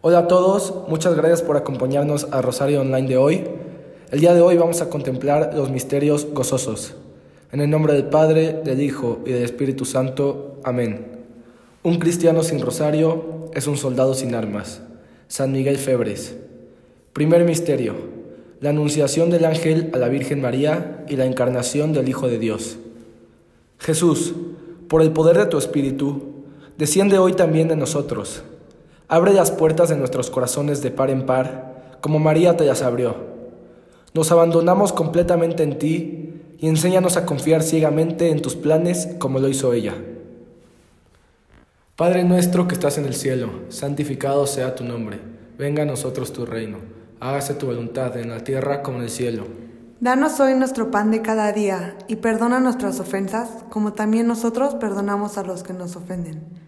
Hola a todos, muchas gracias por acompañarnos a Rosario Online de hoy. El día de hoy vamos a contemplar los misterios gozosos. En el nombre del Padre, del Hijo y del Espíritu Santo. Amén. Un cristiano sin rosario es un soldado sin armas. San Miguel Febres. Primer misterio. La anunciación del ángel a la Virgen María y la encarnación del Hijo de Dios. Jesús, por el poder de tu Espíritu, desciende hoy también en nosotros Abre las puertas de nuestros corazones de par en par, como María te las abrió. Nos abandonamos completamente en ti y enséñanos a confiar ciegamente en tus planes como lo hizo ella. Padre nuestro que estás en el cielo, santificado sea tu nombre. Venga a nosotros tu reino. Hágase tu voluntad en la tierra como en el cielo. Danos hoy nuestro pan de cada día y perdona nuestras ofensas, como también nosotros perdonamos a los que nos ofenden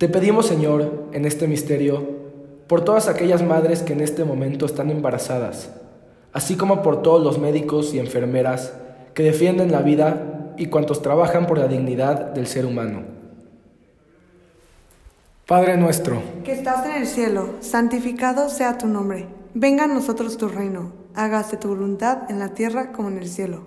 Te pedimos, Señor, en este misterio, por todas aquellas madres que en este momento están embarazadas, así como por todos los médicos y enfermeras que defienden la vida y cuantos trabajan por la dignidad del ser humano. Padre nuestro, que estás en el cielo, santificado sea tu nombre. Venga a nosotros tu reino. Hágase tu voluntad en la tierra como en el cielo.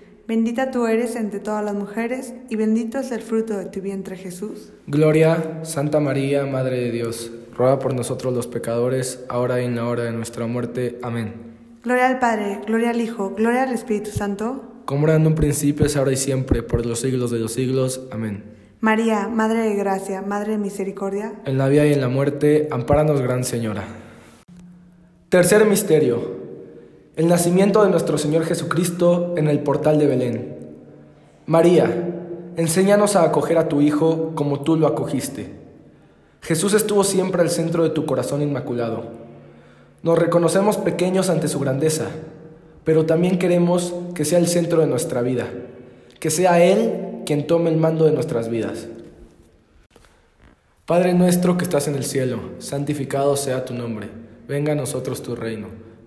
Bendita tú eres entre todas las mujeres, y bendito es el fruto de tu vientre Jesús. Gloria, Santa María, Madre de Dios, ruega por nosotros los pecadores, ahora y en la hora de nuestra muerte. Amén. Gloria al Padre, gloria al Hijo, gloria al Espíritu Santo. Como era en un principio, es ahora y siempre, por los siglos de los siglos. Amén. María, Madre de Gracia, Madre de Misericordia. En la vida y en la muerte, ampáranos, Gran Señora. Tercer misterio. El nacimiento de nuestro Señor Jesucristo en el portal de Belén. María, enséñanos a acoger a tu Hijo como tú lo acogiste. Jesús estuvo siempre al centro de tu corazón inmaculado. Nos reconocemos pequeños ante su grandeza, pero también queremos que sea el centro de nuestra vida, que sea Él quien tome el mando de nuestras vidas. Padre nuestro que estás en el cielo, santificado sea tu nombre, venga a nosotros tu reino,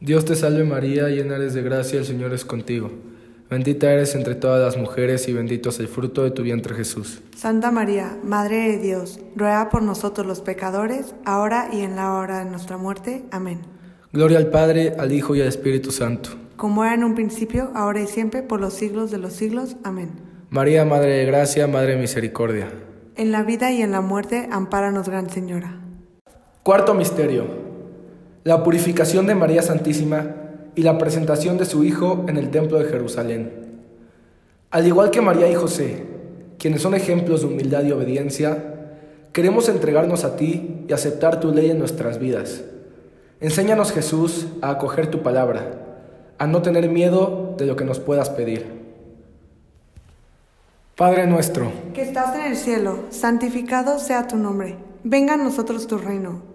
Dios te salve María, llena eres de gracia, el Señor es contigo. Bendita eres entre todas las mujeres y bendito es el fruto de tu vientre Jesús. Santa María, Madre de Dios, ruega por nosotros los pecadores, ahora y en la hora de nuestra muerte. Amén. Gloria al Padre, al Hijo y al Espíritu Santo. Como era en un principio, ahora y siempre, por los siglos de los siglos. Amén. María, Madre de Gracia, Madre de Misericordia. En la vida y en la muerte, ampáranos, Gran Señora. Cuarto misterio la purificación de María Santísima y la presentación de su Hijo en el Templo de Jerusalén. Al igual que María y José, quienes son ejemplos de humildad y obediencia, queremos entregarnos a ti y aceptar tu ley en nuestras vidas. Enséñanos Jesús a acoger tu palabra, a no tener miedo de lo que nos puedas pedir. Padre nuestro, que estás en el cielo, santificado sea tu nombre. Venga a nosotros tu reino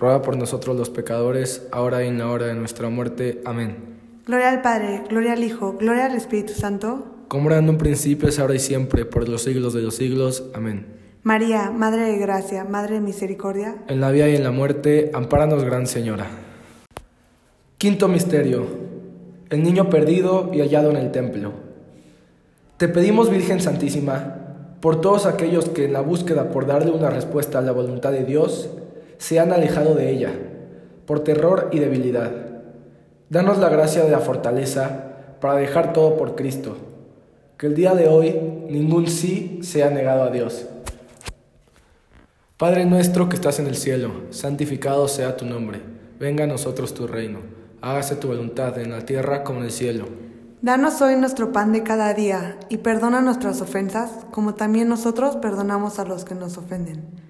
ruega por nosotros los pecadores, ahora y en la hora de nuestra muerte. Amén. Gloria al Padre, gloria al Hijo, gloria al Espíritu Santo. Como era en un principio, es ahora y siempre, por los siglos de los siglos. Amén. María, Madre de Gracia, Madre de Misericordia. En la vida y en la muerte, ampáranos, Gran Señora. Quinto misterio. El niño perdido y hallado en el templo. Te pedimos, Virgen Santísima, por todos aquellos que en la búsqueda por darle una respuesta a la voluntad de Dios se han alejado de ella, por terror y debilidad. Danos la gracia de la fortaleza para dejar todo por Cristo. Que el día de hoy ningún sí sea negado a Dios. Padre nuestro que estás en el cielo, santificado sea tu nombre. Venga a nosotros tu reino hágase tu voluntad en la tierra como en el cielo. Danos hoy nuestro pan de cada día y perdona nuestras ofensas, como también nosotros perdonamos a los que nos ofenden.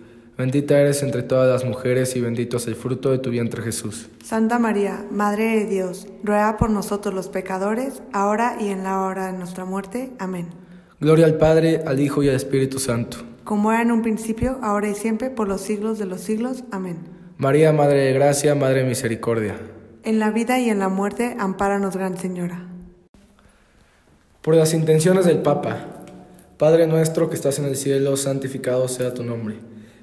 Bendita eres entre todas las mujeres y bendito es el fruto de tu vientre Jesús. Santa María, Madre de Dios, ruega por nosotros los pecadores, ahora y en la hora de nuestra muerte. Amén. Gloria al Padre, al Hijo y al Espíritu Santo. Como era en un principio, ahora y siempre, por los siglos de los siglos. Amén. María, Madre de Gracia, Madre de Misericordia. En la vida y en la muerte, ampáranos, Gran Señora. Por las intenciones del Papa, Padre nuestro que estás en el cielo, santificado sea tu nombre.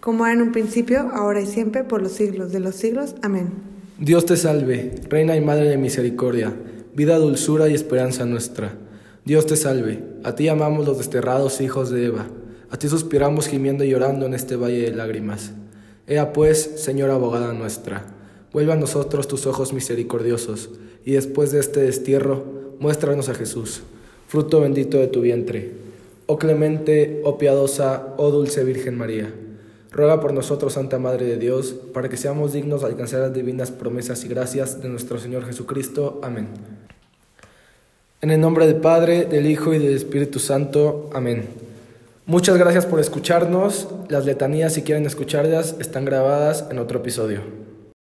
Como era en un principio, ahora y siempre, por los siglos de los siglos. Amén. Dios te salve, Reina y Madre de Misericordia, vida, dulzura y esperanza nuestra. Dios te salve, a ti amamos los desterrados hijos de Eva, a ti suspiramos gimiendo y llorando en este valle de lágrimas. Ea pues, Señora abogada nuestra, vuelve a nosotros tus ojos misericordiosos, y después de este destierro, muéstranos a Jesús, fruto bendito de tu vientre. Oh clemente, oh piadosa, oh dulce Virgen María. Ruega por nosotros, Santa Madre de Dios, para que seamos dignos de alcanzar las divinas promesas y gracias de nuestro Señor Jesucristo. Amén. En el nombre del Padre, del Hijo y del Espíritu Santo. Amén. Muchas gracias por escucharnos. Las letanías, si quieren escucharlas, están grabadas en otro episodio.